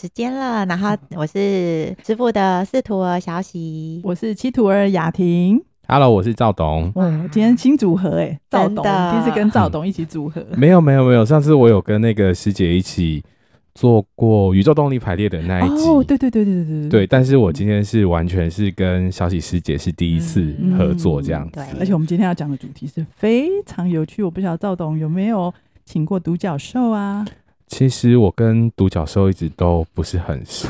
时间了，然后我是师傅的四徒儿小喜，我是七徒儿雅婷。Hello，我是赵董。哇，今天新组合哎，赵董第一次跟赵董一起组合。嗯、没有没有没有，上次我有跟那个师姐一起做过宇宙动力排列的那一集。哦，对对对对对对对。但是我今天是完全是跟小喜师姐是第一次合作这样子。嗯嗯、而且我们今天要讲的主题是非常有趣，我不晓得赵董有没有请过独角兽啊？其实我跟独角兽一直都不是很熟，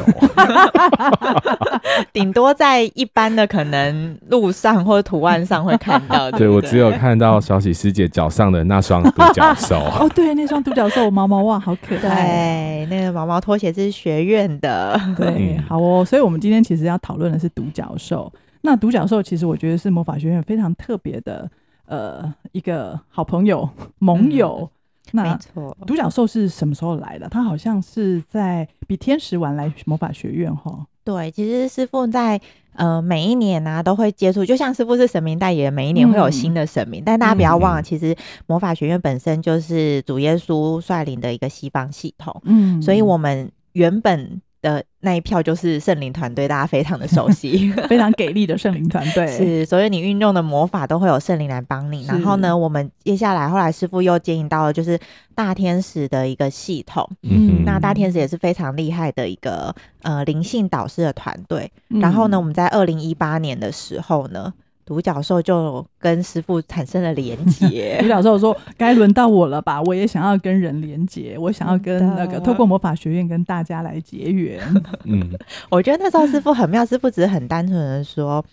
顶多在一般的可能路上或者图案上会看到。对，我只有看到小喜师姐脚上的那双独角兽。哦，对，那双独角兽毛毛袜好可爱。对，那个毛毛拖鞋是学院的。对，好哦。所以我们今天其实要讨论的是独角兽。那独角兽其实我觉得是魔法学院非常特别的呃一个好朋友盟友。嗯那没错，独角兽是什么时候来的？他好像是在比天使晚来魔法学院哈。对，其实师傅在呃每一年呢、啊、都会接触，就像师傅是神明代言，每一年会有新的神明。嗯、但大家不要忘了，其实魔法学院本身就是主耶稣率领的一个西方系统。嗯，所以我们原本。的那一票就是圣灵团队，大家非常的熟悉，非常给力的圣灵团队。是，所以你运用的魔法都会有圣灵来帮你。然后呢，我们接下来后来师傅又接引到了就是大天使的一个系统。嗯，那大天使也是非常厉害的一个呃灵性导师的团队。嗯、然后呢，我们在二零一八年的时候呢。独角兽就跟师傅产生了连 结。独角兽说：“该轮到我了吧？我也想要跟人连结，我想要跟那个透过魔法学院跟大家来结缘。”嗯，我觉得那时候师傅很妙，师傅只是很单纯的说：“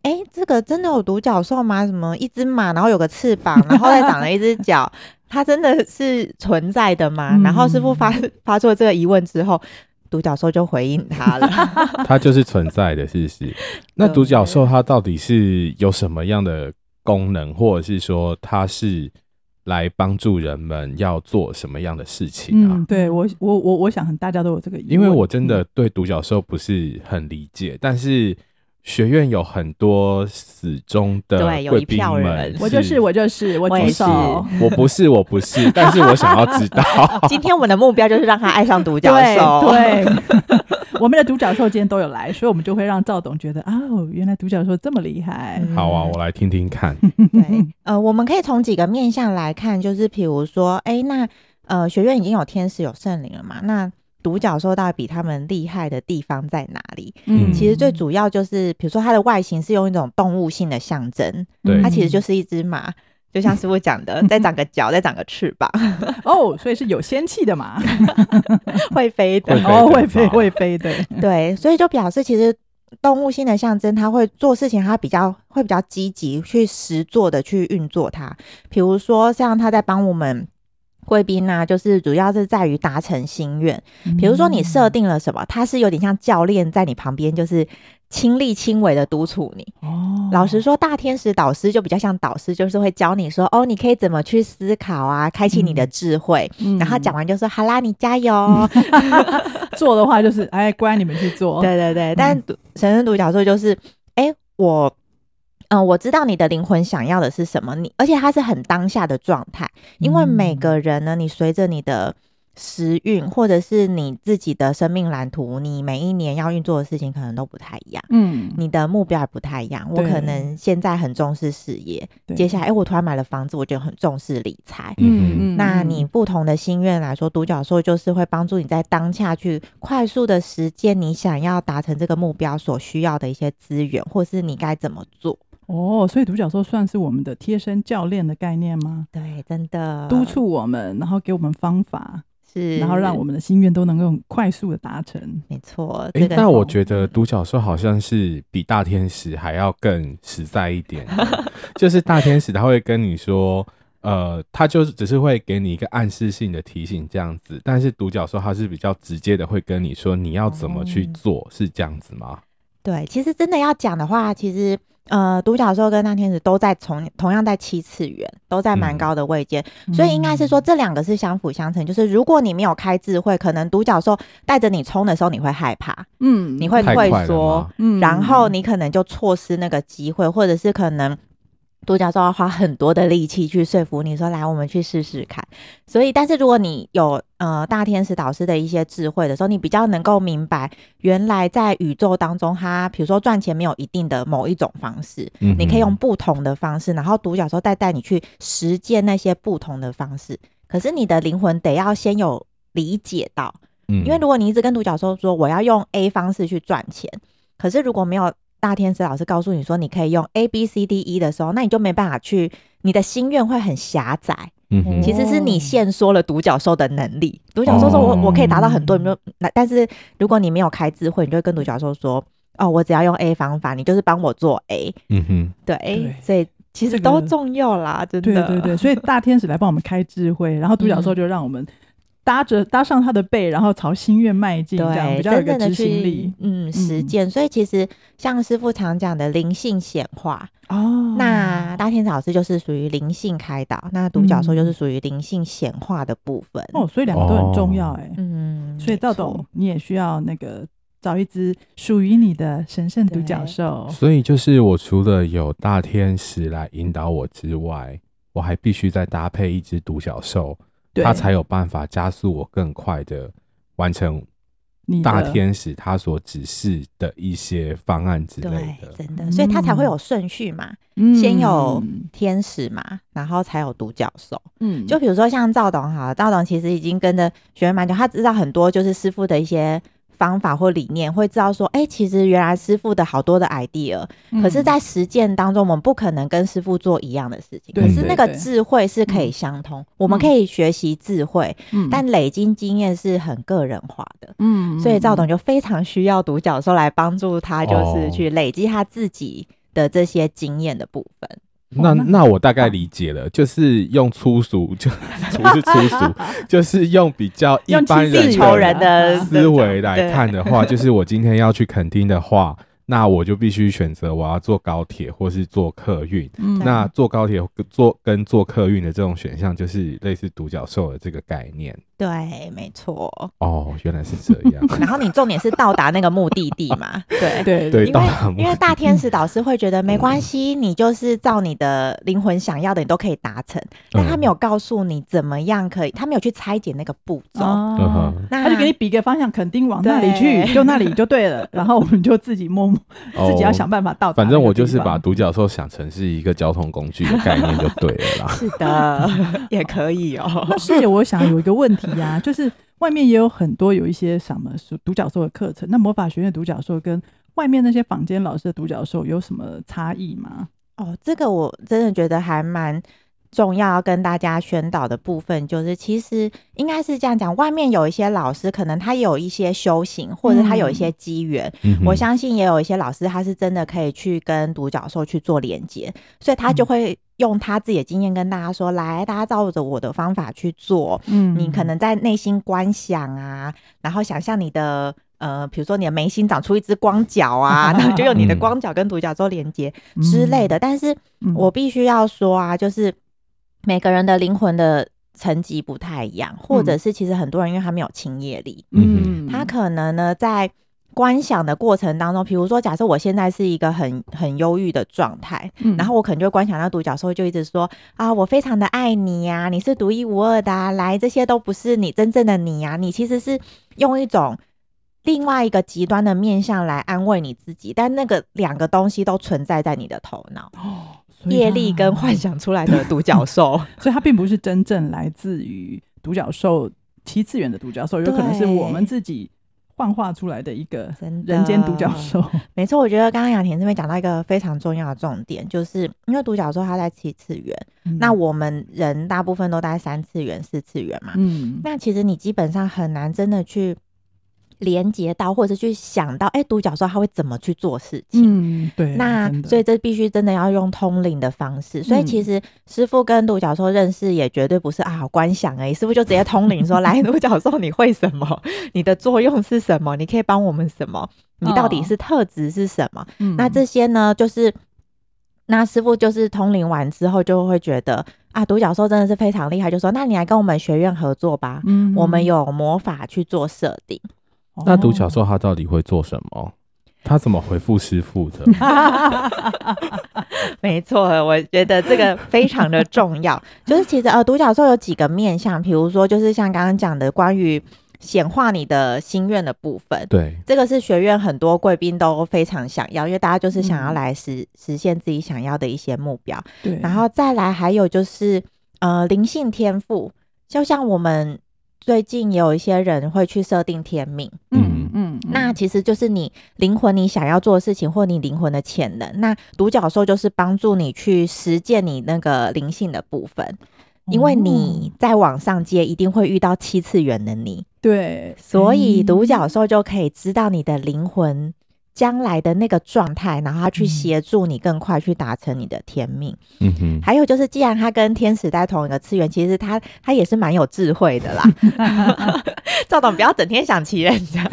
哎、欸，这个真的有独角兽吗？什么一只马，然后有个翅膀，然后再长了一只脚，它真的是存在的吗？”嗯、然后师傅发发出了这个疑问之后。独角兽就回应他了，它就是存在的，是不是？那独角兽它到底是有什么样的功能，或者是说它是来帮助人们要做什么样的事情啊？嗯，对我，我，我，我想大家都有这个疑问，因为我真的对独角兽不是很理解，但是。学院有很多死忠的贵宾们，我就是我就是我举手，我不是我不是，但是我想要知道。今天我们的目标就是让他爱上独角兽。对，对 我们的独角兽今天都有来，所以我们就会让赵董觉得啊、哦，原来独角兽这么厉害。好啊，我来听听看。对，呃，我们可以从几个面向来看，就是比如说，哎、欸，那呃，学院已经有天使有圣灵了嘛？那独角兽到底比他们厉害的地方在哪里？嗯，其实最主要就是，比如说它的外形是用一种动物性的象征，对，它其实就是一只马，就像师傅讲的，再长个脚，再长个翅膀，哦，所以是有仙气的嘛，会飞的，哦，会飞会飞的，对，所以就表示其实动物性的象征，它会做事情，它比较会比较积极去实做的去运作它，比如说像它在帮我们。贵宾呢，就是主要是在于达成心愿。比如说你设定了什么，他是有点像教练在你旁边，就是亲力亲为的督促你。哦，老实说，大天使导师就比较像导师，就是会教你说，哦，你可以怎么去思考啊，开启你的智慧。嗯、然后讲完就说，好啦，你加油。做的话就是，哎，乖，你们去做。对对对，但神圣独角兽就是，哎，我。嗯，我知道你的灵魂想要的是什么，你而且它是很当下的状态，因为每个人呢，你随着你的时运或者是你自己的生命蓝图，你每一年要运作的事情可能都不太一样，嗯，你的目标也不太一样。我可能现在很重视事业，接下来，哎，我突然买了房子，我就很重视理财，嗯，那你不同的心愿来说，独角兽就是会帮助你在当下去快速的实践你想要达成这个目标所需要的一些资源，或是你该怎么做。哦，所以独角兽算是我们的贴身教练的概念吗？对，真的督促我们，然后给我们方法，是，然后让我们的心愿都能够快速的达成。没错。哎、欸，那我觉得独角兽好像是比大天使还要更实在一点，就是大天使他会跟你说，呃，他就是只是会给你一个暗示性的提醒这样子，但是独角兽它是比较直接的会跟你说你要怎么去做，哦、是这样子吗？对，其实真的要讲的话，其实呃，独角兽跟大天使都在同同样在七次元，都在蛮高的位阶，嗯、所以应该是说这两个是相辅相成。就是如果你没有开智慧，可能独角兽带着你冲的时候，你会害怕，嗯，你会退缩，嗯，然后你可能就错失那个机会，或者是可能。独角兽要花很多的力气去说服你说，来，我们去试试看。所以，但是如果你有呃大天使导师的一些智慧的时候，你比较能够明白，原来在宇宙当中，它比如说赚钱没有一定的某一种方式，嗯、你可以用不同的方式，然后独角兽再带你去实践那些不同的方式。可是你的灵魂得要先有理解到，嗯，因为如果你一直跟独角兽说我要用 A 方式去赚钱，可是如果没有。大天使老师告诉你说，你可以用 A B C D E 的时候，那你就没办法去，你的心愿会很狭窄。嗯哼，其实是你限缩了独角兽的能力。独角兽说我：“我我可以达到很多。”你说那，但是如果你没有开智慧，你就会跟独角兽说：“哦，我只要用 A 方法，你就是帮我做 A。”嗯哼，对，对所以其实都重要啦，这个、真的。对对对，所以大天使来帮我们开智慧，然后独角兽就让我们。搭着搭上他的背，然后朝心愿迈进，这样比较有个执行力。嗯，实践。所以其实像师傅常讲的灵性显化哦，那大天使老师就是属于灵性开导，那独角兽就是属于灵性显化的部分。哦，所以两个都很重要哎。嗯，所以赵董你也需要那个找一只属于你的神圣独角兽。所以就是我除了有大天使来引导我之外，我还必须再搭配一只独角兽。他才有办法加速我更快的完成大天使他所指示的一些方案之类的，真的，所以他才会有顺序嘛，嗯、先有天使嘛，然后才有独角兽。嗯，就比如说像赵董哈，赵董其实已经跟着学员蛮久，他知道很多就是师傅的一些。方法或理念会知道说，哎、欸，其实原来师傅的好多的 idea，、嗯、可是，在实践当中，我们不可能跟师傅做一样的事情。对可是那个智慧是可以相通，嗯、我们可以学习智慧，嗯、但累积经验是很个人化的。嗯，所以赵董就非常需要独角兽来帮助他，就是去累积他自己的这些经验的部分。那那我大概理解了，就是用粗俗，就 不是粗俗，就是用比较一般人的思维来看的话，就是我今天要去垦丁的话。那我就必须选择我要坐高铁或是坐客运。嗯，那坐高铁坐跟坐客运的这种选项，就是类似独角兽的这个概念。对，没错。哦，原来是这样。然后你重点是到达那个目的地嘛？对对对，因为因为大天使导师会觉得没关系，你就是照你的灵魂想要的，你都可以达成。但他没有告诉你怎么样可以，他没有去拆解那个步骤。哦，那他就给你比个方向，肯定往那里去，就那里就对了。然后我们就自己摸摸。自己要想办法到达。反正我就是把独角兽想成是一个交通工具的概念就对了啦。是的，也可以哦。那师姐，我想有一个问题呀、啊，就是外面也有很多有一些什么独角兽的课程，那魔法学院独角兽跟外面那些坊间老师的独角兽有什么差异吗？哦，这个我真的觉得还蛮。重要要跟大家宣导的部分，就是其实应该是这样讲，外面有一些老师，可能他有一些修行，或者他有一些机缘。嗯、我相信也有一些老师，他是真的可以去跟独角兽去做连接，所以他就会用他自己的经验跟大家说：“嗯、来，大家照着我的方法去做。嗯，你可能在内心观想啊，然后想象你的呃，比如说你的眉心长出一只光脚啊，然后就用你的光脚跟独角兽连接之类的。嗯、但是我必须要说啊，就是。每个人的灵魂的层级不太一样，或者是其实很多人因为他没有清业力，嗯，他可能呢在观想的过程当中，比如说假设我现在是一个很很忧郁的状态，嗯，然后我可能就会观想到独角兽就一直说啊，我非常的爱你呀，你是独一无二的啊，来，这些都不是你真正的你呀，你其实是用一种另外一个极端的面向来安慰你自己，但那个两个东西都存在在你的头脑。业力跟幻想出来的独角 兽，所以它并不是真正来自于独角兽七次元的独角兽，有可能是我们自己幻化出来的一个人间独角兽。没错，我觉得刚刚雅婷这边讲到一个非常重要的重点，就是因为独角兽它在七次元，嗯、那我们人大部分都在三次元、四次元嘛。嗯，那其实你基本上很难真的去连接到，或者去想到，哎、欸，独角兽他会怎么去做事情？嗯，对。那所以这必须真的要用通灵的方式。所以其实师傅跟独角兽认识也绝对不是啊，好观想哎、欸，师傅就直接通灵说：“来，独角兽，你会什么？你的作用是什么？你可以帮我们什么？你到底是特质是什么？”哦、那这些呢，就是那师傅就是通灵完之后就会觉得啊，独角兽真的是非常厉害，就说：“那你来跟我们学院合作吧，嗯，我们有魔法去做设定。”那独角兽它到底会做什么？他怎么回复师傅的？没错，我觉得这个非常的重要。就是其实呃，独角兽有几个面向，比如说就是像刚刚讲的关于显化你的心愿的部分。对，这个是学院很多贵宾都非常想要，因为大家就是想要来实、嗯、实现自己想要的一些目标。对，然后再来还有就是呃灵性天赋，就像我们。最近有一些人会去设定天命，嗯嗯，那其实就是你灵魂你想要做的事情，或你灵魂的潜能。那独角兽就是帮助你去实践你那个灵性的部分，因为你在往上接一定会遇到七次元的你，对，所以独角兽就可以知道你的灵魂。将来的那个状态，然后他去协助你更快去达成你的天命。嗯哼，还有就是，既然他跟天使在同一个次元，其实他他也是蛮有智慧的啦。赵董不要整天想骑人家，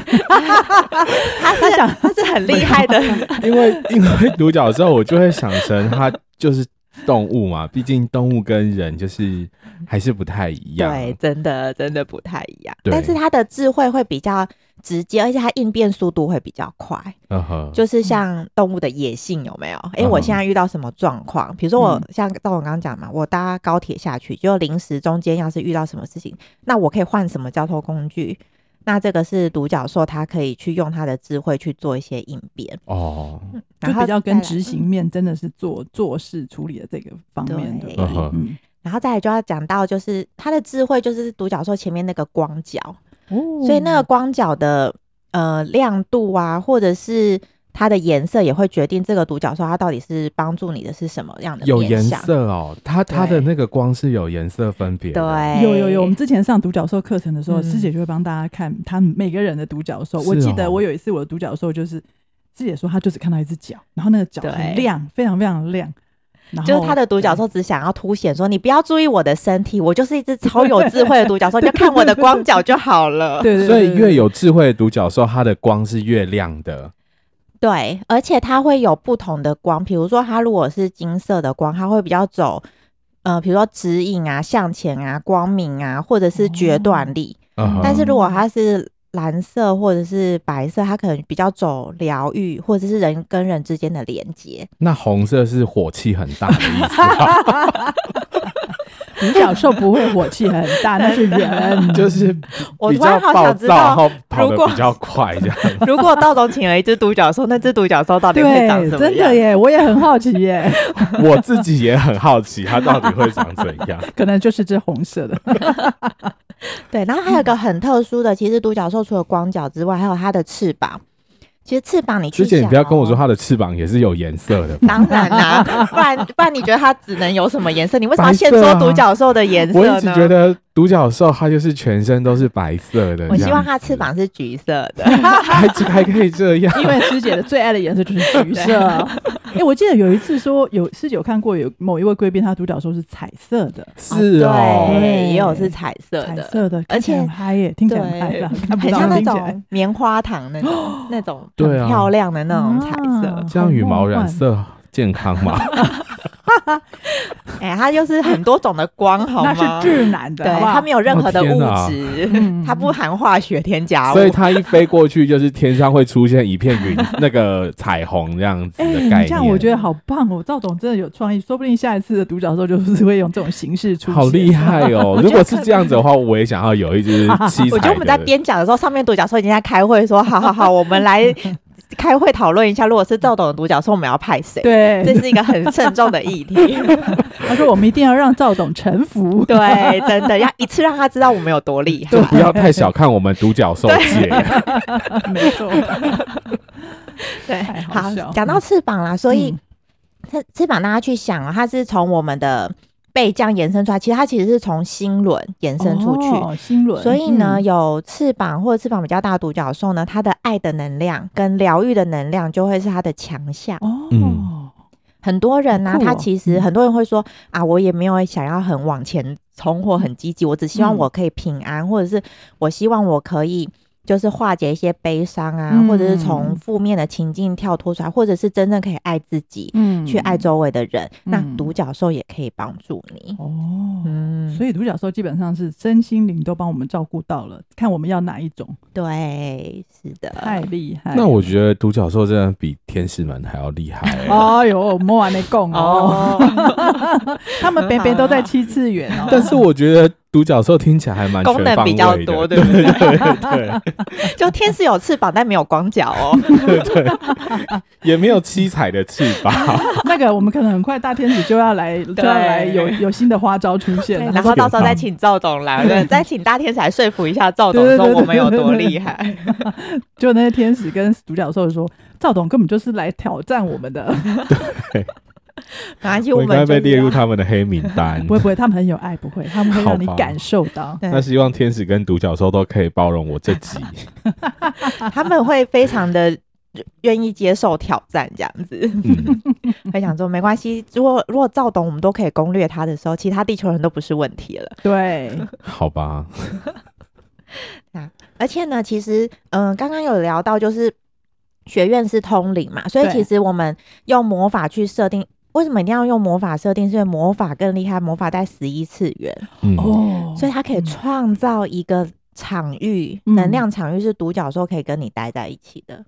他是想他是很厉害的。因为因为独角兽，我就会想成他就是动物嘛，毕竟动物跟人就是还是不太一样。对，真的真的不太一样。但是他的智慧会比较。直接，而且它应变速度会比较快，uh huh. 就是像动物的野性有没有？哎、uh 我现在遇到什么状况？比如说我像赵总刚刚讲嘛，我搭高铁下去，就临时中间要是遇到什么事情，那我可以换什么交通工具？那这个是独角兽，它可以去用它的智慧去做一些应变哦，uh. 就比较跟执行面真的是做做事处理的这个方面的。嗯，然后再来就要讲到就是它的智慧，就是独角兽前面那个光角。所以那个光角的呃亮度啊，或者是它的颜色，也会决定这个独角兽它到底是帮助你的是什么样的。有颜色哦，它它的那个光是有颜色分别。对，有有有。我们之前上独角兽课程的时候，师姐就会帮大家看他们每个人的独角兽。我记得我有一次我的独角兽就是师姐说，她就只看到一只脚，然后那个脚很亮，非常非常亮。就是他的独角兽只想要凸显说，你不要注意我的身体，我就是一只超有智慧的独角兽，你就看我的光脚就好了。对，所以越有智慧的独角兽，它的光是越亮的。对，而且它会有不同的光，比如说它如果是金色的光，它会比较走，呃，比如说指引啊、向前啊、光明啊，或者是决断力。哦、但是如果它是蓝色或者是白色，它可能比较走疗愈，或者是人跟人之间的连接。那红色是火气很大的意思啊。独角兽不会火气很大，那是人，就是比较暴躁，然后跑得比较快这样。如果道总请了一只独角兽，那只独角兽到底会长什么样？真的耶，我也很好奇耶。我自己也很好奇，它到底会长怎样？可能就是只红色的。对，然后还有一个很特殊的，其实独角兽除了光脚之外，还有它的翅膀。其实翅膀，你去、哦、之前你不要跟我说它的翅膀也是有颜色的。当然啦、啊，不然不然你觉得它只能有什么颜色？你为什么要先说独角兽的颜色呢？我一直觉得独角兽它就是全身都是白色的。我希望它翅膀是橘色的，还还可以这样。因为师姐的最爱的颜色就是橘色。哎、欸，我记得有一次说有师姐有看过有某一位贵宾，他独角兽是彩色的。是哦，对，也有是彩色的，彩色的，而且很嗨耶，听起来很嗨的，很像那种棉花糖那种 那种。对啊，漂亮的那种彩色，这样羽毛染色健康吗？哎，它就是很多种的光，好吗？那是自然的，对，它没有任何的物质，它不含化学添加物，所以它一飞过去，就是天上会出现一片云，那个彩虹这样子的概念。这样我觉得好棒哦，赵总真的有创意，说不定下一次的独角兽就是会用这种形式出现。好厉害哦！如果是这样子的话，我也想要有一只七彩。我觉得我们在边讲的时候，上面独角兽已经在开会，说：“好好好，我们来。”开会讨论一下，如果是赵董的独角兽，我们要派谁？对，这是一个很慎重的议题。他说：“我们一定要让赵董臣服。”对，真的要一次让他知道我们有多厉害。就不要太小看我们独角兽界。没错。对，好，讲到翅膀啦，所以翅翅膀大家去想啊，它是从我们的背这样延伸出来，其实它其实是从心轮延伸出去，哦、心轮。所以呢，嗯、有翅膀或者翅膀比较大的独角兽呢，它的爱的能量跟疗愈的能量就会是它的强项。哦，嗯、很多人呢、啊，哦、他其实很多人会说啊，我也没有想要很往前冲或很积极，我只希望我可以平安，嗯、或者是我希望我可以。就是化解一些悲伤啊，嗯、或者是从负面的情境跳脱出来，或者是真正可以爱自己，嗯，去爱周围的人。嗯、那独角兽也可以帮助你哦，嗯，所以独角兽基本上是身心灵都帮我们照顾到了，看我们要哪一种。对，是的，太厉害。那我觉得独角兽真的比天使们还要厉害。哎呦，莫玩的共哦，他们边边都在 七次元哦。但是我觉得。独角兽听起来还蛮功能比较多，对不对？对，对，就天使有翅膀，但没有光脚哦。对，对，也没有七彩的翅膀。那个，我们可能很快大天使就要来，就要来有有新的花招出现了。然后到时候再请赵董来，对，再请大天使来说服一下赵董，说我们有多厉害。就那些天使跟独角兽说，赵董根本就是来挑战我们的。对。我应该被列入他们的黑名单。不会不会，他们很有爱，不会，他们会让你感受到。那希望天使跟独角兽都可以包容我自己。他们会非常的愿意接受挑战，这样子。嗯，会想说没关系，如果如果赵董我们都可以攻略他的时候，其他地球人都不是问题了。对，好吧。那而且呢，其实嗯，刚刚有聊到，就是学院是通灵嘛，所以其实我们用魔法去设定。为什么一定要用魔法设定？是因为魔法更厉害，魔法在十一次元哦，嗯、所以它可以创造一个场域，嗯、能量场域是独角兽可以跟你待在一起的。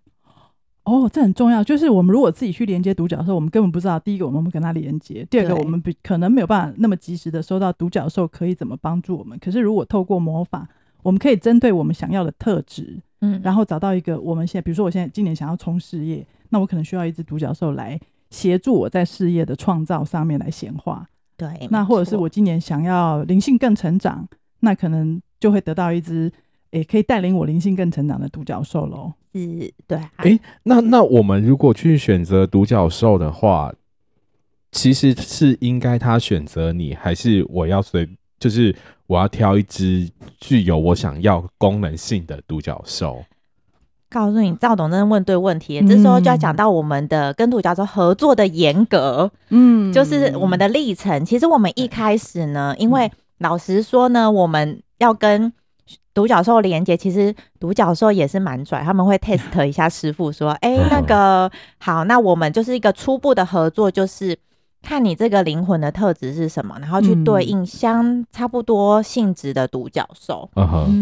哦，这很重要。就是我们如果自己去连接独角兽，我们根本不知道。第一个，我们不跟它连接；第二个，我们比可能没有办法那么及时的收到独角兽可以怎么帮助我们。可是如果透过魔法，我们可以针对我们想要的特质，嗯，然后找到一个我们现在，比如说我现在今年想要冲事业，那我可能需要一只独角兽来。协助我在事业的创造上面来显化，对。那或者是我今年想要灵性更成长，那可能就会得到一只，诶，可以带领我灵性更成长的独角兽喽。是，对。诶，那那我们如果去选择独角兽的话，其实是应该他选择你，还是我要随，就是我要挑一只具有我想要功能性的独角兽？告诉你，赵董真的问对问题。这时候就要讲到我们的跟独角兽合作的严格，嗯，就是我们的历程。其实我们一开始呢，因为老实说呢，我们要跟独角兽连接，其实独角兽也是蛮拽，他们会 test 一下师傅说，哎，那个好，那我们就是一个初步的合作，就是看你这个灵魂的特质是什么，然后去对应相差不多性质的独角兽，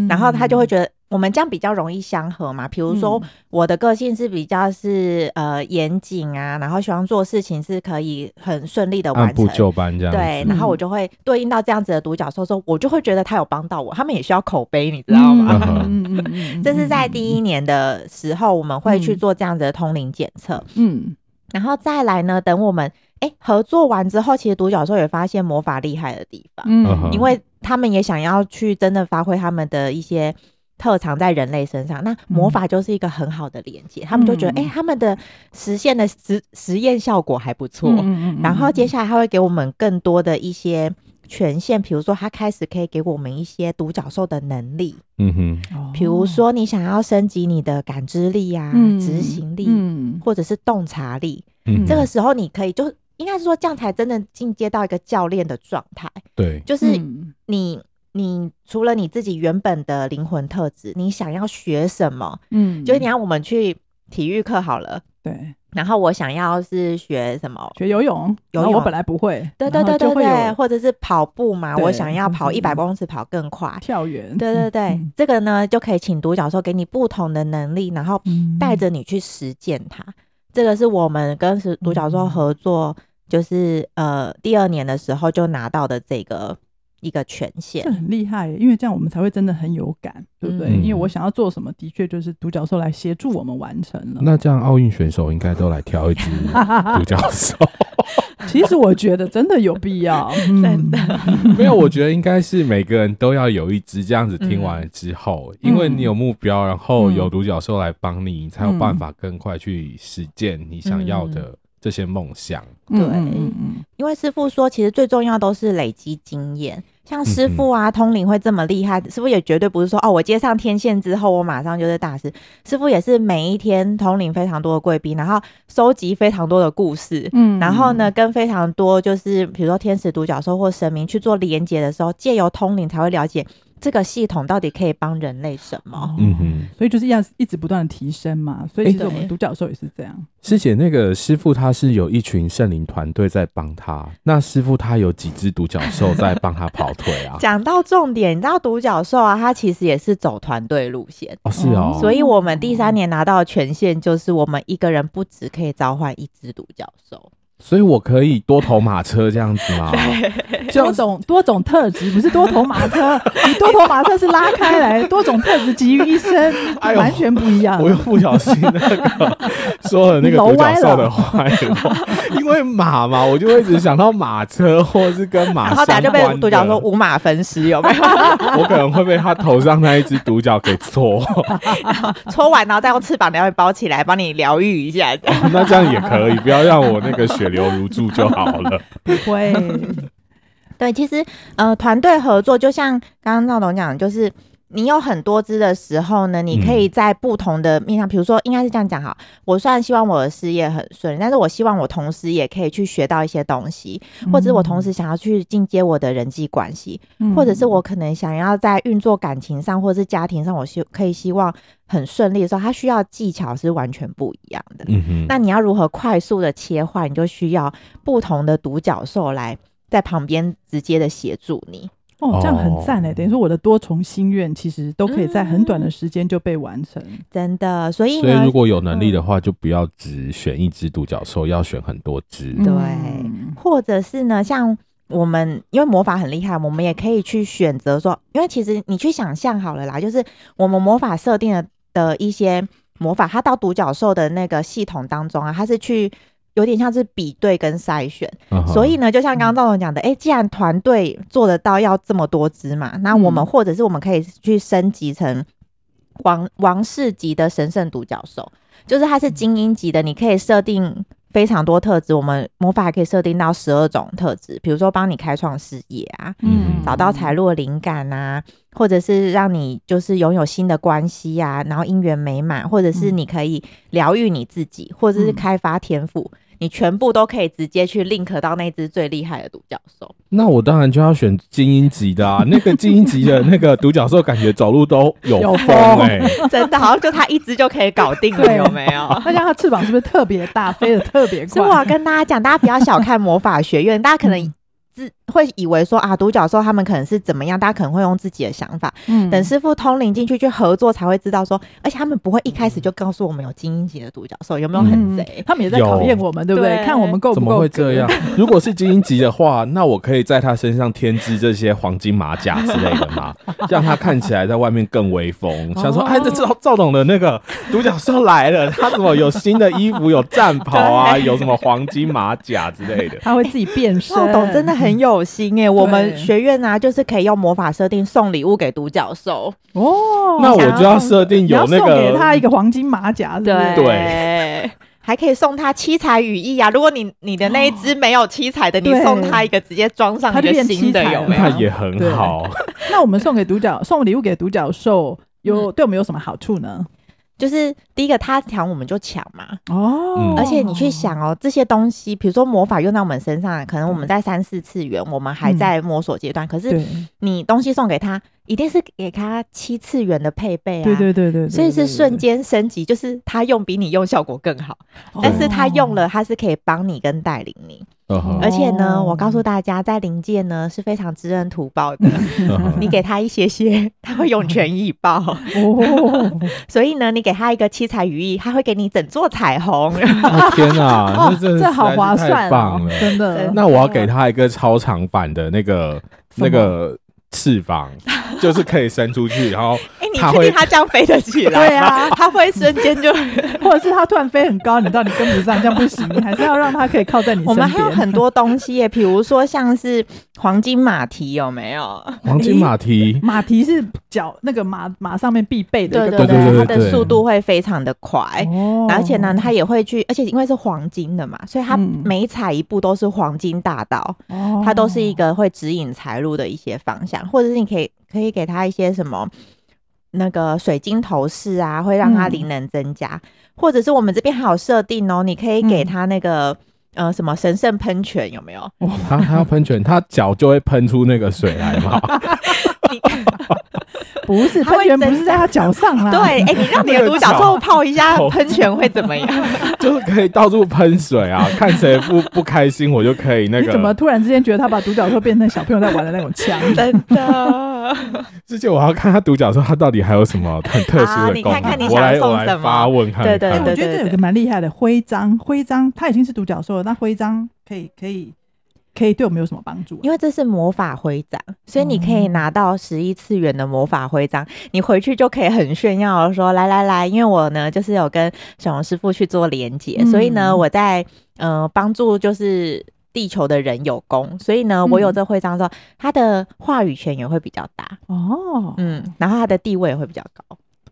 然后他就会觉得。我们这样比较容易相合嘛？比如说，我的个性是比较是呃严谨啊，然后希望做事情是可以很顺利的完成，按部就班这样。对，然后我就会对应到这样子的独角兽，说我就会觉得他有帮到我。他们也需要口碑，你知道吗？这是在第一年的时候，我们会去做这样子的通灵检测。嗯，然后再来呢，等我们哎、欸、合作完之后，其实独角兽也发现魔法厉害的地方，嗯，因为他们也想要去真的发挥他们的一些。特长在人类身上，那魔法就是一个很好的连接。嗯、他们就觉得，哎、欸，他们的实现的实实验效果还不错。嗯嗯嗯、然后接下来他会给我们更多的一些权限，比如说他开始可以给我们一些独角兽的能力。嗯哼，比如说你想要升级你的感知力啊、执、嗯、行力，嗯、或者是洞察力，嗯、这个时候你可以就应该是说这样才真的进阶到一个教练的状态。对，就是你。你除了你自己原本的灵魂特质，你想要学什么？嗯，就是你要我们去体育课好了，对。然后我想要是学什么？学游泳，游泳我本来不会。对对对对对，或者是跑步嘛，我想要跑一百公尺跑更快。跳远。对对对，这个呢就可以请独角兽给你不同的能力，然后带着你去实践它。这个是我们跟独角兽合作，就是呃第二年的时候就拿到的这个。一个权限，这很厉害，因为这样我们才会真的很有感，对不对？嗯、因为我想要做什么，的确就是独角兽来协助我们完成了。那这样奥运选手应该都来挑一只独角兽。其实我觉得真的有必要，真的、嗯、没有。我觉得应该是每个人都要有一只这样子。听完了之后，嗯、因为你有目标，然后有独角兽来帮你，你才有办法更快去实践你想要的这些梦想。对，因为师傅说，其实最重要都是累积经验。像师傅啊，通灵会这么厉害，师傅也绝对不是说哦，我接上天线之后，我马上就是大师。师傅也是每一天通灵非常多的贵宾，然后收集非常多的故事，嗯，然后呢，跟非常多就是比如说天使独角兽或神明去做连接的时候，借由通灵才会了解。这个系统到底可以帮人类什么？嗯哼，所以就是要一直不断的提升嘛。所以其实我们独角兽也是这样。师姐，那个师傅他是有一群圣灵团队在帮他，那师傅他有几只独角兽在帮他跑腿啊？讲到重点，你知道独角兽啊，它其实也是走团队路线哦，是哦。所以我们第三年拿到的权限就是，我们一个人不只可以召唤一只独角兽。所以我可以多头马车这样子吗？多种多种特质，不是多头马车，你多头马车是拉开来，多种特质集于一身，完全不一样。我又不小心那个说了那个独角兽的坏话，因为马嘛，我就会一直想到马车，或是跟马，然后等下就被独角兽五马分尸，有没有？我可能会被他头上那一只独角给戳，戳完然后再用翅膀然后包起来，帮你疗愈一下。那这样也可以，不要让我那个血流如注就好了。不会。对，其实呃，团队合作就像刚刚赵董讲，就是你有很多支的时候呢，你可以在不同的面向，比如说应该是这样讲哈，我虽然希望我的事业很顺，但是我希望我同时也可以去学到一些东西，或者是我同时想要去进阶我的人际关系，或者是我可能想要在运作感情上或者是家庭上，我希可以希望很顺利的时候，它需要技巧是完全不一样的。嗯哼，那你要如何快速的切换，你就需要不同的独角兽来。在旁边直接的协助你哦，这样很赞哎！等于说我的多重心愿其实都可以在很短的时间就被完成，嗯、真的。所以，所以如果有能力的话，就不要只选一只独角兽，要选很多只。对，或者是呢，像我们因为魔法很厉害，我们也可以去选择说，因为其实你去想象好了啦，就是我们魔法设定的的一些魔法，它到独角兽的那个系统当中啊，它是去。有点像是比对跟筛选，uh huh. 所以呢，就像刚刚赵总讲的，哎、欸，既然团队做得到要这么多只嘛，那我们或者是我们可以去升级成王王室级的神圣独角兽，就是它是精英级的，你可以设定非常多特质，我们魔法还可以设定到十二种特质，比如说帮你开创事业啊，嗯，找到财路灵感啊，或者是让你就是拥有新的关系啊，然后姻缘美满，或者是你可以疗愈你自己，或者是开发天赋。你全部都可以直接去 link 到那只最厉害的独角兽。那我当然就要选精英级的啊！那个精英级的那个独角兽，感觉走路都有风哎、欸，真的，好像就它一只就可以搞定了，有没有？那像它翅膀是不是特别大，飞得特别快？所以我要跟大家讲，大家不要小看魔法学院，大家可能。会以为说啊，独角兽他们可能是怎么样？大家可能会用自己的想法，嗯，等师傅通灵进去去合作才会知道说，而且他们不会一开始就告诉我们有精英级的独角兽，有没有很贼？嗯、他们也在考验我们，对不对？看我们够不够？怎么会这样？如果是精英级的话，那我可以在他身上添置这些黄金马甲之类的吗？让他看起来在外面更威风。想说，哎，这赵赵董的那个独角兽来了，他怎么有新的衣服，有战袍啊，有什么黄金马甲之类的？他会自己变身。赵董真的很有。心哎，我们学院啊，就是可以用魔法设定送礼物给独角兽哦。那我就要设定有那个给他一个黄金马甲，对对，还可以送他七彩羽翼啊。如果你你的那一只没有七彩的，你送他一个直接装上一个新的，有没有？那也很好。那我们送给独角送礼物给独角兽，有对我们有什么好处呢？就是第一个，他抢我们就抢嘛。哦，而且你去想哦，这些东西，比如说魔法用到我们身上，可能我们在三四次元，我们还在摸索阶段。可是你东西送给他，一定是给他七次元的配备啊。对对对对，所以是瞬间升级，就是他用比你用效果更好。但是他用了，他是可以帮你跟带领你。而且呢，我告诉大家，在灵界呢是非常知恩图报的。你给他一些些，他会涌泉以报。哦，所以呢，你给他一个七彩羽翼，他会给你整座彩虹。天哪，这好划算，棒了，真的。那我要给他一个超长版的那个那个翅膀，就是可以伸出去，然后你确定它这样飞得起来？对啊，它会瞬间就，或者是它突然飞很高，你到底跟不上，这样不行，你还是要让它可以靠在你身边。我们还有很多东西耶，比如说像是黄金马蹄，有没有？黄金马蹄，欸、马蹄是脚那个马马上面必备的一个，对对？对，它的速度会非常的快，哦，而且呢，它也会去，而且因为是黄金的嘛，所以它每踩一步都是黄金大道，哦，它都是一个会指引财路的一些方向，或者是你可以可以给他一些什么那个水晶头饰啊，会让他灵能增加，嗯，或者是我们这边还有设定哦，你可以给他那个。嗯呃，什么神圣喷泉有没有？他他要喷泉，他脚就会喷出那个水来嘛？不是，喷泉不是在他脚上啊。对，哎、欸，你让你的独角兽泡一下喷泉会怎么样？就是可以到处喷水啊，看谁不不开心，我就可以那个。你怎么突然之间觉得他把独角兽变成小朋友在玩的那种枪？真的。之前我要看他独角兽，他到底还有什么很特殊的功能？啊、你看看你想送什么？发问看看。对对对，我觉得这有个蛮厉害的徽章，徽章它已经是独角兽了，那徽章可以可以可以对我们有什么帮助、啊？因为这是魔法徽章，所以你可以拿到十一次元的魔法徽章、嗯，你回去就可以很炫耀的说：来来来，因为我呢就是有跟小龙师傅去做连接、嗯，所以呢我在呃帮助就是。地球的人有功，所以呢，我有这徽章之后，他的话语权也会比较大哦。嗯，然后他的地位也会比较高。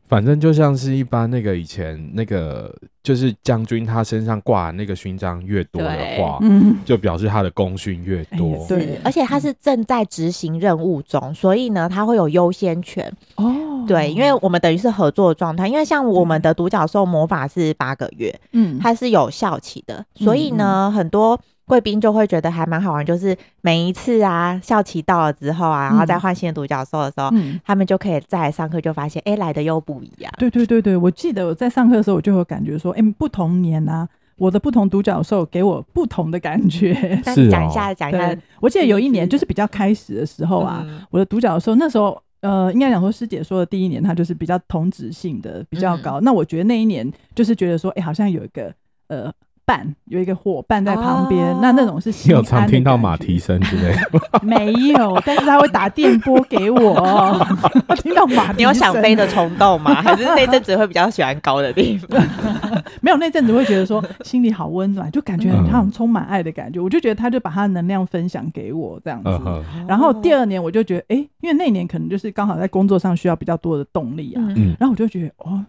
反正就像是一般那个以前那个，就是将军他身上挂那个勋章越多的话，嗯，就表示他的功勋越多。对、欸，而且他是正在执行任务中，所以呢，他会有优先权。哦，对，因为我们等于是合作状态，因为像我们的独角兽魔法是八个月，嗯，它是有效期的，所以呢，嗯、很多。贵宾就会觉得还蛮好玩，就是每一次啊，校期到了之后啊，然后再换新的独角兽的时候，嗯，他们就可以再来上课，就发现哎、欸，来的又不一样。对对对对，我记得我在上课的时候，我就会感觉说，哎、欸，不同年啊，我的不同独角兽给我不同的感觉。是讲一下，讲一下。我记得有一年就是比较开始的时候啊，嗯、我的独角兽那时候，呃，应该讲说师姐说的第一年，它就是比较同质性的比较高、嗯。那我觉得那一年就是觉得说，哎、欸，好像有一个呃。伴有一个伙伴在旁边、哦，那那种是你有常听到马蹄声之类的？没有，但是他会打电波给我，听到马蹄。你有想飞的冲动吗？还是那阵子会比较喜欢高的地方？没有，那阵子会觉得说心里好温暖，就感觉他很充满爱的感觉、嗯。我就觉得他就把他的能量分享给我这样子。嗯、然后第二年我就觉得，哎、欸，因为那年可能就是刚好在工作上需要比较多的动力啊。嗯、然后我就觉得，哦。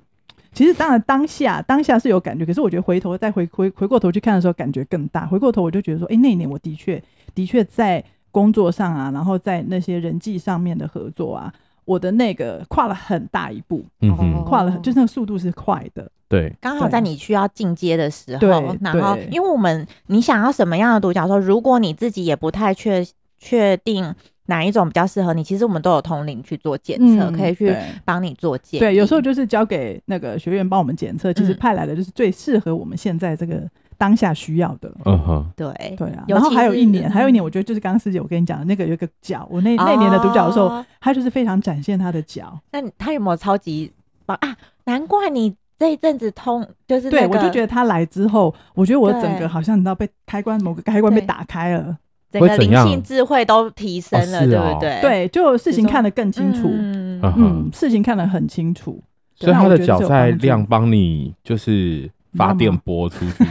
其实当然当下当下是有感觉，可是我觉得回头再回回回过头去看的时候，感觉更大。回过头我就觉得说，哎、欸，那一年我的确的确在工作上啊，然后在那些人际上面的合作啊，我的那个跨了很大一步，嗯哼，跨了就是那个速度是快的。对，刚好在你需要进阶的时候，然后因为我们你想要什么样的独角兽，如果你自己也不太确确定。哪一种比较适合你？其实我们都有通灵去做检测、嗯，可以去帮你做检。对，有时候就是交给那个学员帮我们检测，其实派来的就是最适合我们现在这个当下需要的。嗯哼，对对啊。然后还有一年，还有一年，我觉得就是刚刚师姐我跟你讲的那个有一个脚，我那、哦、那年的独角兽，它就是非常展现它的脚。那它有没有超级棒啊？难怪你这一阵子通就是、那个、对，我就觉得它来之后，我觉得我整个好像你知道被开关某个开关被打开了。整个灵性智慧都提升了，对不对？对，就事情看得更清楚，嗯，嗯，事情看得很清楚。所以他的脚在亮，帮你就是发电波出去，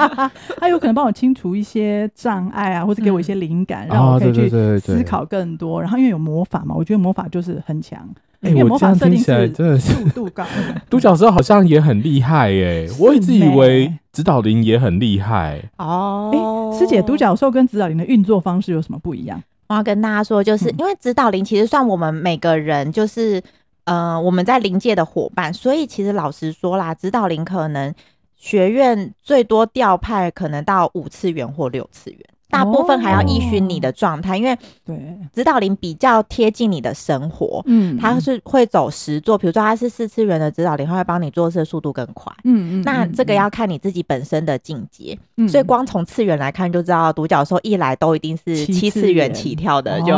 他有可能帮我清除一些障碍啊，或者给我一些灵感，让我可以去思考更多。然后因为有魔法嘛，我觉得魔法就是很强。哎、欸，我这样听起来真的是速度高。独角兽好像也很厉害耶，我一直以为指导灵也很厉害哦。哎、欸，师姐，独角兽跟指导灵的运作方式有什么不一样？我要跟大家说，就是因为指导灵其实算我们每个人就是呃我们在灵界的伙伴，所以其实老实说啦，指导灵可能学院最多调派可能到五次元或六次元。大部分还要依循你的状态，因为对。指导灵比较贴近你的生活，嗯，他是会走实作，比如说他是四次元的指导灵，他会帮你做事的速度更快，嗯嗯，那这个要看你自己本身的境界，嗯，所以光从次元来看就知道，独角兽一来都一定是七次元。起跳的，就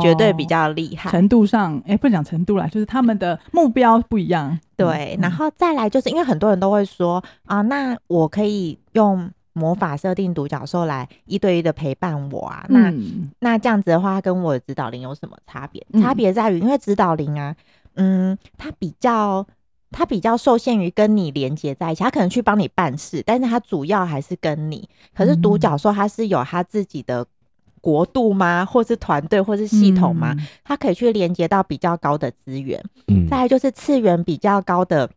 绝对比较厉害。程度上，哎，不讲程度啦，就是他们的目标不一样，对，然后再来就是因为很多人都会说啊，那我可以用。魔法设定独角兽来一对一的陪伴我啊，那、嗯、那这样子的话，跟我的指导灵有什么差别？差别在于，因为指导灵啊，嗯，它比较它比较受限于跟你连接在一起，它可能去帮你办事，但是它主要还是跟你。可是独角兽它是有它自己的国度吗？或是团队，或是系统吗？它可以去连接到比较高的资源。嗯，再来就是次元比较高的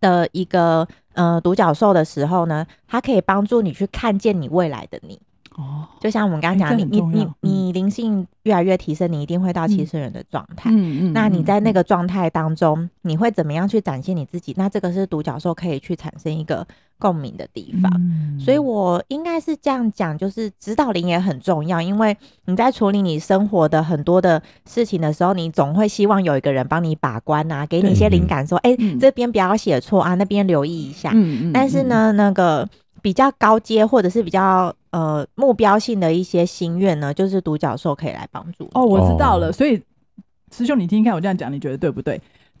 的一个呃独角兽的时候呢，它可以帮助你去看见你未来的你。哦，就像我们刚刚讲，你你你你灵性越来越提升，你一定会到七次元的状态。嗯嗯，那你在那个状态当中，你会怎么样去展现你自己？那这个是独角兽可以去产生一个共鸣的地方。所以我应该是这样讲，就是指导灵也很重要，因为你在处理你生活的很多的事情的时候，你总会希望有一个人帮你把关啊，给你一些灵感，说，哎，这边不要写错啊，那边留意一下。嗯嗯。但是呢，那个。比较高阶或者是比较呃目标性的一些心愿呢，就是独角兽可以来帮助。哦，我知道了。所以师兄，你听听看我这样讲，你觉得对不对？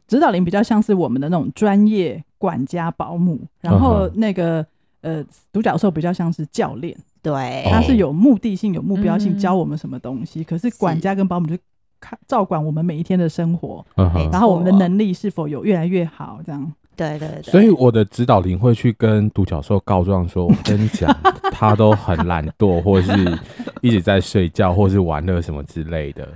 指导灵比较像是我们的那种专业管家保姆，然后那个呃独角兽比较像是教练，对，他是有目的性、有目标性教我们什么东西。嗯、可是管家跟保姆就看照管我们每一天的生活，然后我们的能力是否有越来越好，这样。对对对，所以我的指导灵会去跟独角兽告状说：“我跟你讲，他都很懒惰，或者是一直在睡觉，或是玩乐什么之类的。”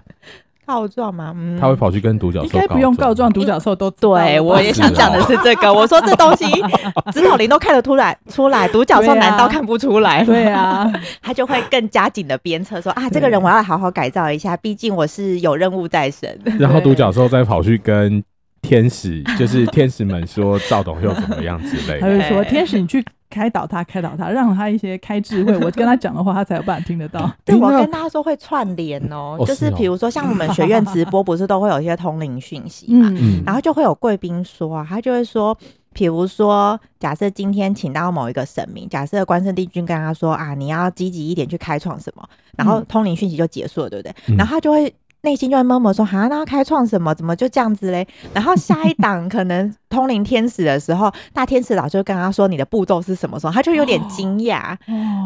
告状吗？嗯，他会跑去跟独角兽，应该不用告状，独角兽都对。我也想讲的是这个，我说这东西 指导灵都看得出来，出来独角兽难道看不出来？对啊，他就会更加紧的鞭策说：“啊，这个人我要好好改造一下，毕竟我是有任务在身。”然后独角兽再跑去跟。天使就是天使们说赵董又怎么样之类的，他就说天使你去开导他，开导他，让他一些开智慧。我跟他讲的话，他才有办法听得到。对，我跟他说会串联哦，就是比如说像我们学院直播，不是都会有一些通灵讯息嘛，然后就会有贵宾说啊，他就会说，比如说假设今天请到某一个神明，假设关圣帝君跟他说啊，你要积极一点去开创什么，然后通灵讯息就结束了，对不对？然后他就会。内心就会默默说：“哈，那要开创什么？怎么就这样子嘞？”然后下一档可能通灵天使的时候，大天使老就跟他说：“你的步骤是什么时候？”他就有点惊讶，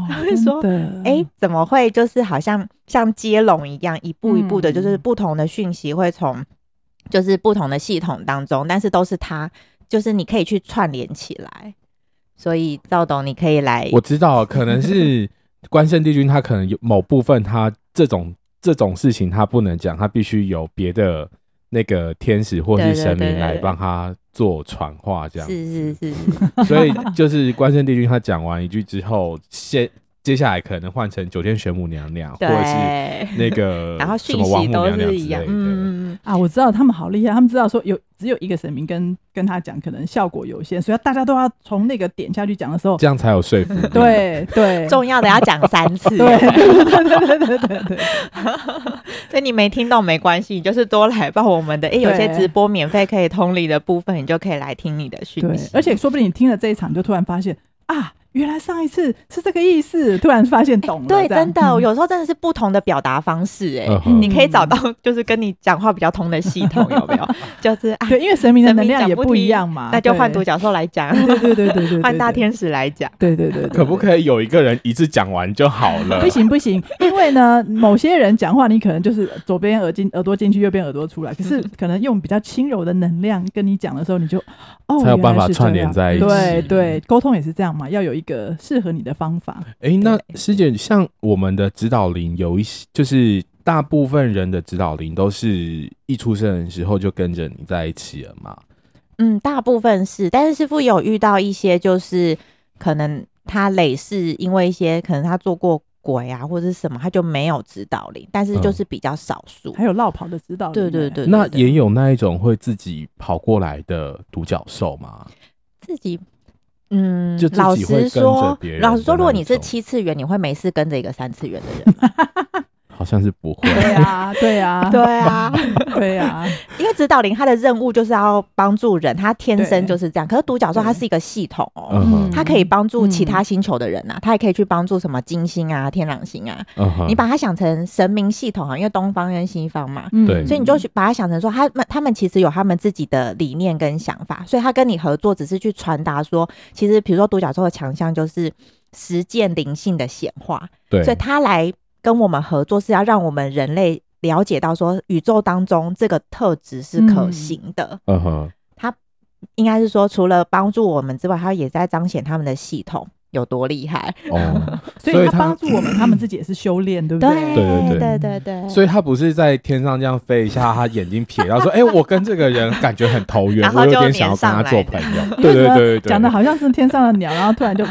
他会说：“哎、欸，怎么会？就是好像像接龙一样，一步一步的，就是不同的讯息会从就是不同的系统当中，但是都是他，就是你可以去串联起来。所以赵董，你可以来，我知道可能是关圣帝君，他可能有某部分他这种。”这种事情他不能讲，他必须有别的那个天使或是神明来帮他做传话，这样子。是是是。所以就是关圣帝君他讲完一句之后，先接下来可能换成九天玄母娘娘，或者是那个 然后讯息都是一样。嗯啊，我知道他们好厉害，他们知道说有。只有一个神明跟跟他讲，可能效果有限，所以大家都要从那个点下去讲的时候，这样才有说服力。对对，重要的要讲三次。对对对对对对对。所以你没听懂没关系，你就是多来报我们的。哎，有些直播免费可以通理的部分，你就可以来听你的讯息。而且说不定你听了这一场，就突然发现啊。原来上一次是这个意思，突然发现懂了。对，真的，有时候真的是不同的表达方式，哎，你可以找到就是跟你讲话比较通的系统，有没有？就是对，因为神明的能量也不一样嘛，那就换独角兽来讲，对对对对对，换大天使来讲，对对对。可不可以有一个人一次讲完就好了？不行不行，因为呢，某些人讲话，你可能就是左边耳进耳朵进去，右边耳朵出来，可是可能用比较轻柔的能量跟你讲的时候，你就哦，才有办法串联在一起。对对，沟通也是这样嘛，要有一个适合你的方法，哎、欸，那师姐，像我们的指导灵有一些，就是大部分人的指导灵都是一出生的时候就跟着你在一起了嘛？嗯，大部分是，但是师傅有遇到一些，就是可能他累是，因为一些可能他做过鬼啊，或者是什么，他就没有指导灵，但是就是比较少数、嗯，还有落跑的指导灵，对对对，对，那也有那一种会自己跑过来的独角兽吗？自己。嗯，老实说，老实说，如果你是七次元，你会没事跟着一个三次元的人吗？好像是不会。对啊，对啊，对啊，对啊。因为指导灵他的任务就是要帮助人，他天生就是这样。可是独角兽它是一个系统哦，它可以帮助其他星球的人呐，它也可以去帮助什么金星啊、天狼星啊。你把它想成神明系统啊，因为东方跟西方嘛，对，所以你就把它想成说，他们他们其实有他们自己的理念跟想法，所以他跟你合作只是去传达说，其实比如说独角兽的强项就是实践灵性的显化，对，所以他来。跟我们合作是要让我们人类了解到说宇宙当中这个特质是可行的。嗯哼，他应该是说，除了帮助我们之外，他也在彰显他们的系统。有多厉害哦！所以他帮助我们，他们自己也是修炼，对不对？对对对对对。所以他不是在天上这样飞一下，他眼睛瞥到说：“哎，我跟这个人感觉很投缘，我有点想要跟他做朋友。”对对对对，讲的好像是天上的鸟，然后突然就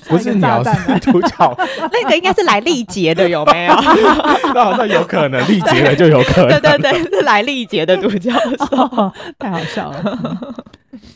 就不是鸟，是 独角。那个应该是来历劫的，有没有？那好像有可能历劫的就有可能。对对对，是来历劫的独角兽，太好笑了。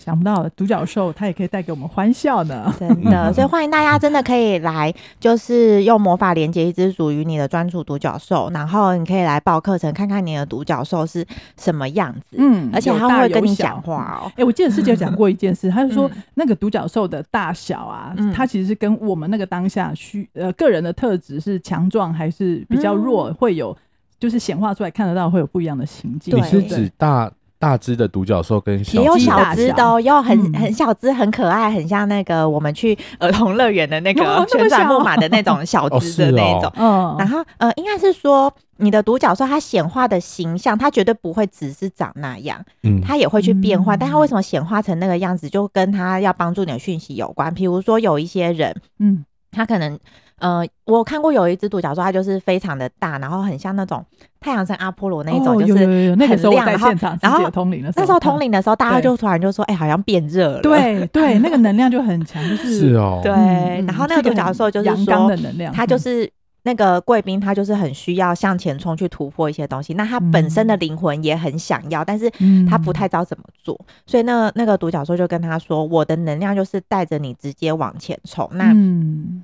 想不到独角兽它也可以带给我们欢笑呢，真的，所以欢迎大家真的可以来，就是用魔法连接一只属于你的专属独角兽，然后你可以来报课程，看看你的独角兽是什么样子，嗯，而且它会跟你讲话哦。哎、欸，我记得师姐讲过一件事，她就说那个独角兽的大小啊，嗯、它其实是跟我们那个当下需呃个人的特质是强壮还是比较弱，嗯、会有就是显化出来看得到会有不一样的情境。你是指大？大只的独角兽跟小也有小只的哦，有很很小只、很可爱，很像那个我们去 儿童乐园的那个旋转木马的那种小只的那种。嗯，然后呃，应该是说你的独角兽它显化的形象，它绝对不会只是长那样，嗯，它也会去变化。但它为什么显化成那个样子，就跟它要帮助你的讯息有关。比如说有一些人，嗯，他可能。呃，我看过有一只独角兽，它就是非常的大，然后很像那种太阳神阿波罗那一种，哦、就是很亮。然后，然后通灵的时候，那时候通灵的时候，大家就突然就说：“哎、欸，好像变热了。”对对，那个能量就很强，就是是哦，对。然后那个独角兽就是说，它就是。那个贵宾他就是很需要向前冲去突破一些东西，那他本身的灵魂也很想要，但是他不太知道怎么做，所以那那个独角兽就跟他说：“我的能量就是带着你直接往前冲。那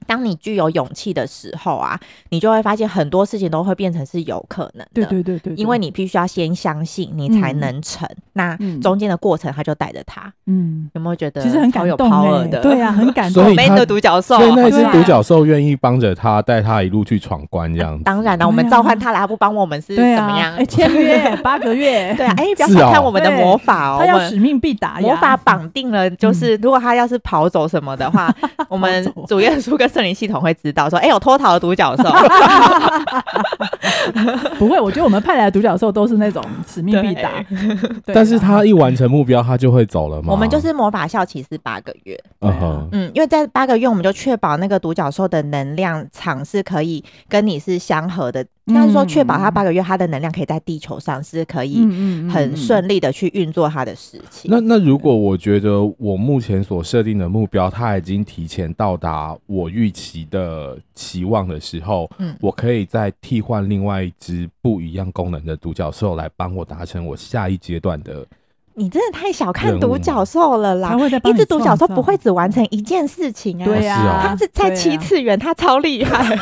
当你具有勇气的时候啊，你就会发现很多事情都会变成是有可能的。对对对对，因为你必须要先相信，你才能成。那中间的过程，他就带着他。嗯，有没有觉得其实很感动的？对啊，很感动。所以那个独角兽，所以那只独角兽愿意帮着他，带他一路去。去闯关这样子，当然了，我们召唤他来，他不帮我们是怎么样？哎，签约 八个月，对啊，哎，不要看我们的魔法哦，他要使命必达，魔法绑定了，就是如果他要是跑走什么的话，我们主耶稣跟圣灵系统会知道说，哎，有脱逃的独角兽。不会，我觉得我们派来的独角兽都是那种使命必达，但是他一完成目标，他就会走了吗？我们就是魔法效期是八个月，嗯嗯，因为在八个月，我们就确保那个独角兽的能量场是可以。跟你是相合的，应该是说确保他八个月，他的能量可以在地球上是可以很顺利的去运作他的事情。那那如果我觉得我目前所设定的目标，他已经提前到达我预期的期望的时候，嗯，我可以再替换另外一只不一样功能的独角兽来帮我达成我下一阶段的。你真的太小看独角兽了啦！一只独角兽不会只完成一件事情啊，对啊，它是在七次元，它超厉害，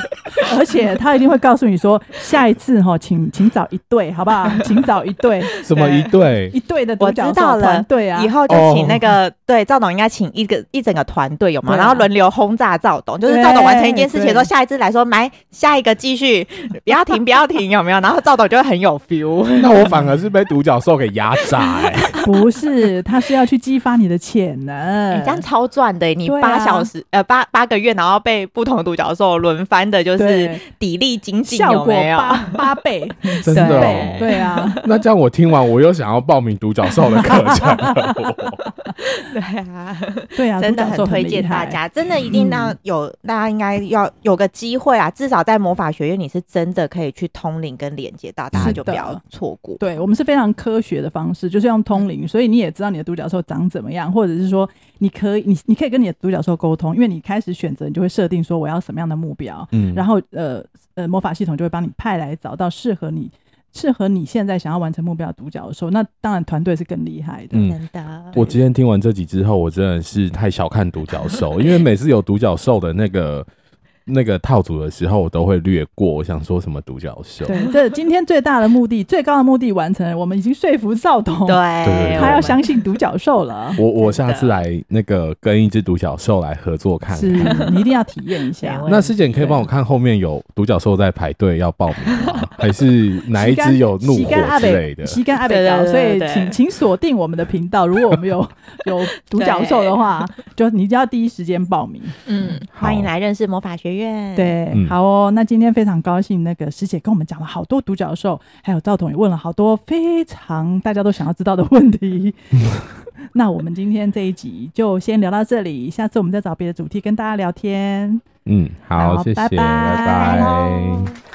而且它一定会告诉你说，下一次哈，请请找一对，好不好？请找一对，什么一对？一对的独角兽团队啊！以后就请那个对赵董应该请一个一整个团队有吗？然后轮流轰炸赵董，就是赵董完成一件事情之后，下一次来说，买下一个继续，不要停，不要停，有没有？然后赵董就会很有 feel。那我反而是被独角兽给压榨哎。不是，他是要去激发你的潜能。你这样超赚的，你八小时呃八八个月，然后被不同的独角兽轮番的，就是砥砺精进，效果八八倍，真的对啊。那这样我听完，我又想要报名独角兽的课程。对啊，对啊，真的很推荐大家，真的一定要有，大家应该要有个机会啊，至少在魔法学院，你是真的可以去通灵跟连接到，大家就不要错过。对，我们是非常科学的方式，就是用通灵。所以你也知道你的独角兽长怎么样，或者是说你可以，你你可以跟你的独角兽沟通，因为你开始选择，你就会设定说我要什么样的目标，嗯，然后呃呃魔法系统就会帮你派来找到适合你适合你现在想要完成目标的独角兽。那当然团队是更厉害的，嗯，真的。我今天听完这集之后，我真的是太小看独角兽，因为每次有独角兽的那个。那个套组的时候，我都会略过。我想说什么独角兽？对，这今天最大的目的、最高的目的完成了，我们已经说服赵董，对，他要相信独角兽了。我我下次来那个跟一只独角兽来合作看看，是你一定要体验一下。那师姐，你可以帮我看后面有独角兽在排队要报名吗？还是哪一只有怒火之类的？吸干阿北高，所以请请锁定我们的频道。如果我们有 有独角兽的话，就你就要第一时间报名。嗯，欢迎来认识魔法学院。对，好哦。那今天非常高兴，那个师姐跟我们讲了好多独角兽，还有赵董也问了好多非常大家都想要知道的问题。那我们今天这一集就先聊到这里，下次我们再找别的主题跟大家聊天。嗯，好，好谢谢，拜拜。拜拜。